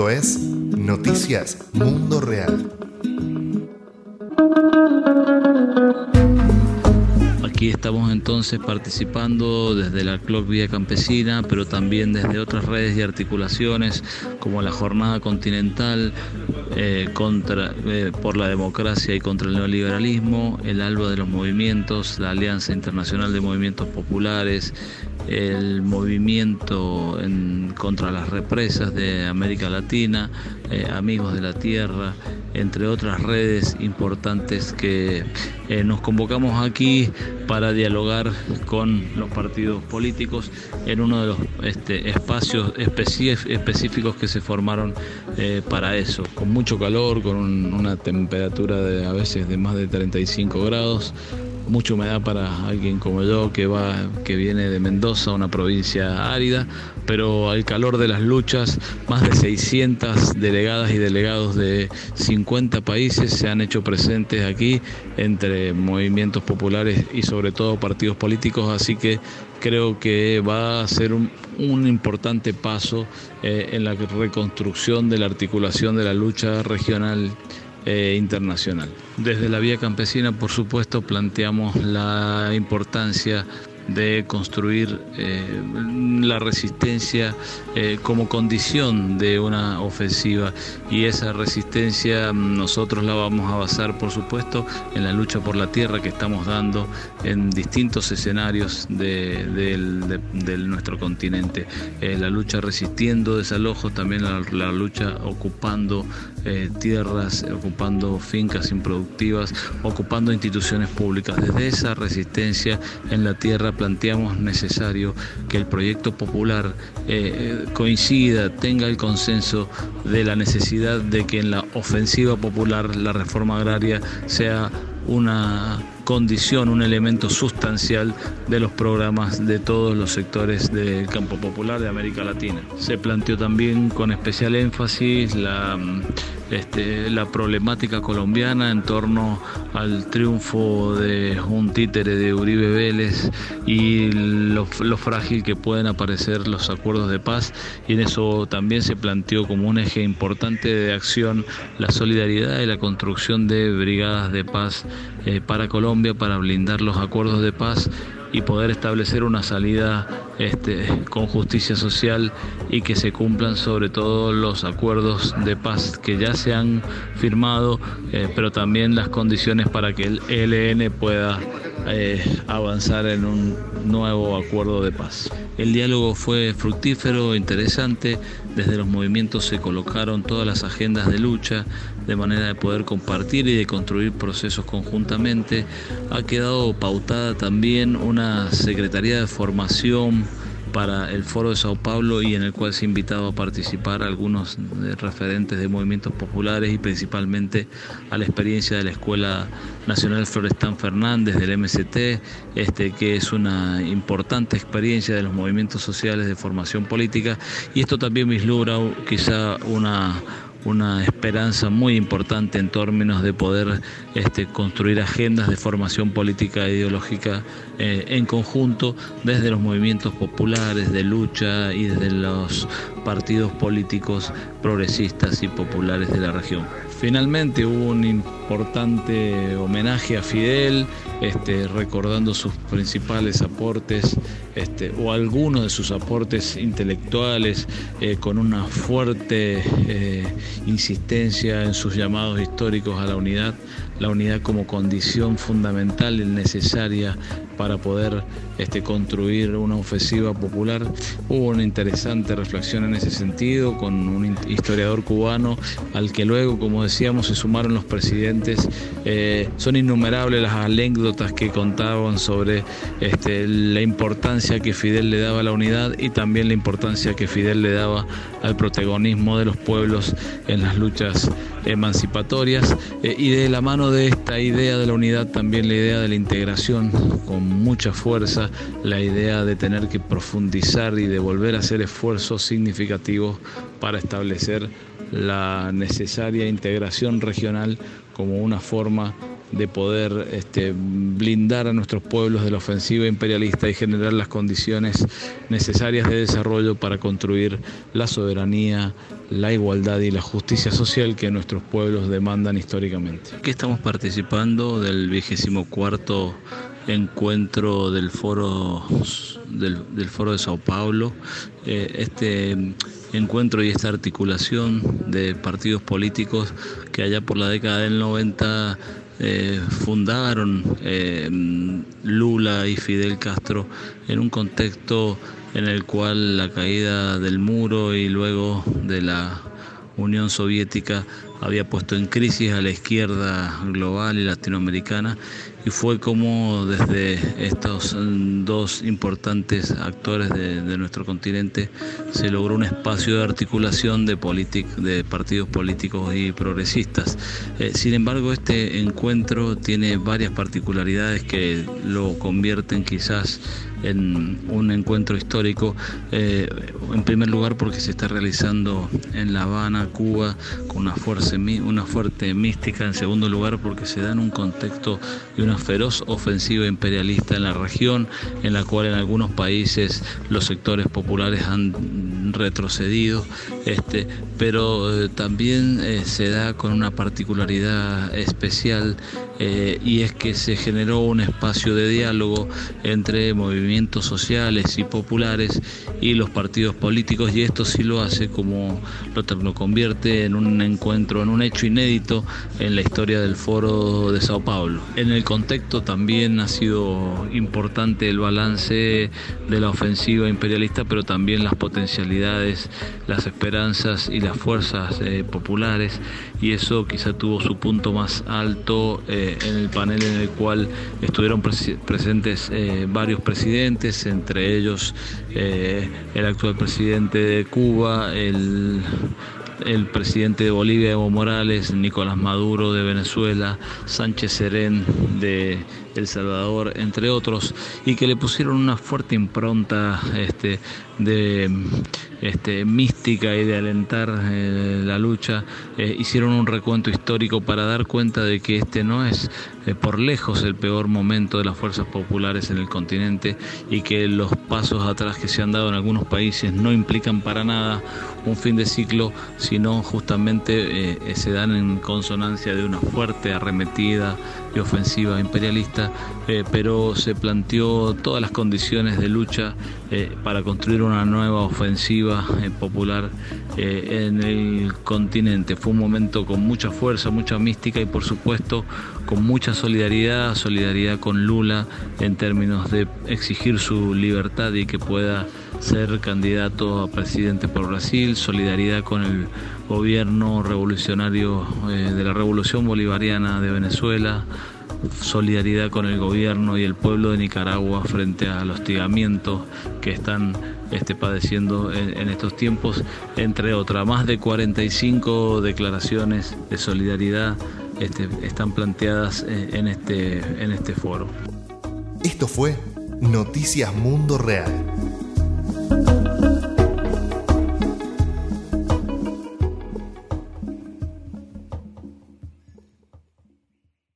Esto es Noticias Mundo Real. Estamos entonces participando desde la Club Vía Campesina, pero también desde otras redes y articulaciones como la Jornada Continental eh, contra, eh, por la Democracia y contra el Neoliberalismo, el ALBA de los Movimientos, la Alianza Internacional de Movimientos Populares, el movimiento contra las represas de América Latina, eh, Amigos de la Tierra, entre otras redes importantes que eh, nos convocamos aquí para dialogar con los partidos políticos en uno de los este, espacios específicos que se formaron eh, para eso, con mucho calor, con una temperatura de a veces de más de 35 grados mucha humedad para alguien como yo que va que viene de Mendoza, una provincia árida, pero al calor de las luchas, más de 600 delegadas y delegados de 50 países se han hecho presentes aquí entre movimientos populares y sobre todo partidos políticos, así que creo que va a ser un, importante paso eh, en la reconstrucción de la articulación de la lucha regional eh, internacional. Desde la vía campesina, por supuesto, planteamos la importancia de construir eh, la resistencia eh, como condición de una ofensiva. Y esa resistencia mm, nosotros la vamos a basar por supuesto en la lucha por la tierra que estamos dando en distintos escenarios de, nuestro continente. Eh, la lucha resistiendo desalojos también la, lucha ocupando tierras ocupando fincas improductivas ocupando instituciones públicas. Desde esa resistencia en la tierra planteamos necesario que el proyecto popular eh, coincida, tenga el consenso de la necesidad de que en la ofensiva popular la reforma agraria sea una condición, un elemento sustancial de los programas de todos los sectores del campo popular de América Latina. Se planteó también con especial énfasis la este, la problemática colombiana en torno al triunfo de un títere de Uribe Vélez y lo, frágil que pueden aparecer los acuerdos de paz. Y en eso también se planteó como un eje importante de acción la solidaridad y la construcción de brigadas de paz eh, para Colombia para blindar los acuerdos de paz y poder establecer una salida este, con justicia social y que se cumplan sobre todo los acuerdos de paz que ya se han firmado, eh, pero también las condiciones para que el ELN pueda eh, avanzar en un nuevo acuerdo de paz. El diálogo fue fructífero, interesante, desde los movimientos se colocaron todas las agendas de lucha de manera de poder compartir y de construir procesos conjuntamente. Ha quedado pautada también una Secretaría de Formación para el Foro de Sao Paulo y en el cual se ha invitado a participar algunos referentes de movimientos populares y principalmente a la experiencia de la Escuela Nacional Florestán Fernández del MCT, este, que es una importante experiencia de los movimientos sociales de formación política. Y esto también vislumbra quizá una una esperanza muy importante en términos de poder este, construir agendas de formación política e ideológica eh, en conjunto desde los movimientos populares de lucha y desde los partidos políticos progresistas y populares de la región. Finalmente hubo un importante homenaje a Fidel, este, recordando sus principales aportes este, o algunos de sus aportes intelectuales, eh, con una fuerte eh, insistencia en sus llamados históricos a la unidad, la unidad como condición fundamental y necesaria para poder este, construir una ofensiva popular. Hubo una interesante reflexión en ese sentido con un historiador cubano al que luego, como decíamos, se sumaron los presidentes. Eh, son innumerables las anécdotas que contaban sobre este, la importancia que Fidel le daba a la unidad y también la importancia que Fidel le daba al protagonismo de los pueblos en las luchas emancipatorias eh, y de la mano de esta idea de la unidad también la idea de la integración mucha fuerza, la idea de tener que profundizar y de volver a hacer esfuerzos significativos para establecer la necesaria integración regional como una forma de poder este, blindar a nuestros pueblos de la ofensiva imperialista y generar las condiciones necesarias de desarrollo para construir la soberanía, la igualdad y la justicia social que nuestros pueblos demandan históricamente. Aquí estamos participando del vigésimo cuarto encuentro del foro del, foro de Sao Paulo. Eh, este encuentro y esta articulación de partidos políticos que allá por la década del 90 eh, fundaron eh, Lula y Fidel Castro en un contexto en el cual la caída del muro y luego de la Unión Soviética había puesto en crisis a la izquierda global y latinoamericana y fue como desde estos dos importantes actores de, nuestro continente se logró un espacio de articulación de, de partidos políticos y progresistas. Eh, sin embargo, este encuentro tiene varias particularidades que lo convierten quizás en un encuentro histórico, eh, en primer lugar porque se está realizando en La Habana, Cuba, con una, fuerza, una fuerte mística, en segundo lugar porque se da en un contexto de una feroz ofensiva imperialista en la región, en la cual en algunos países los sectores populares han retrocedido, este, pero eh, también eh, se da con una particularidad especial y es que se generó un espacio de diálogo entre movimientos sociales y populares y los partidos políticos y esto sí lo hace como lo, convierte en un encuentro, en un hecho inédito en la historia del foro de Sao Paulo. En el contexto también ha sido importante el balance de la ofensiva imperialista, pero también las potencialidades, las esperanzas y las fuerzas eh, populares y eso quizá tuvo su punto más alto eh, en el panel en el cual estuvieron presentes eh, varios presidentes entre ellos el actual presidente de Cuba, el, el presidente de Bolivia, Evo Morales, Nicolás Maduro de Venezuela, Sánchez Serén de El Salvador, entre otros, y que le pusieron una fuerte impronta este, de este, mística y de alentar eh, la lucha, eh, hicieron un recuento histórico para dar cuenta de que este no es eh, por lejos el peor momento de las fuerzas populares en el continente y que los pasos atrás que se han dado en algunos países no implican para nada un fin de ciclo, sino justamente se dan en consonancia de una fuerte arremetida y ofensiva imperialista, pero se planteó todas las condiciones de lucha para construir una nueva ofensiva eh, popular eh, en el continente. Fue un momento con mucha fuerza, mucha mística y por supuesto con mucha solidaridad, solidaridad con Lula en términos de exigir su libertad y que pueda ser candidato a presidente por Brasil, solidaridad con el gobierno revolucionario eh, de la Revolución Bolivariana de Venezuela, solidaridad con el gobierno y el pueblo de Nicaragua frente al hostigamiento que están este, padeciendo en, estos tiempos, entre otras. Más de 45 declaraciones de solidaridad este, están planteadas eh, en este, en este foro. Esto fue Noticias Mundo Real.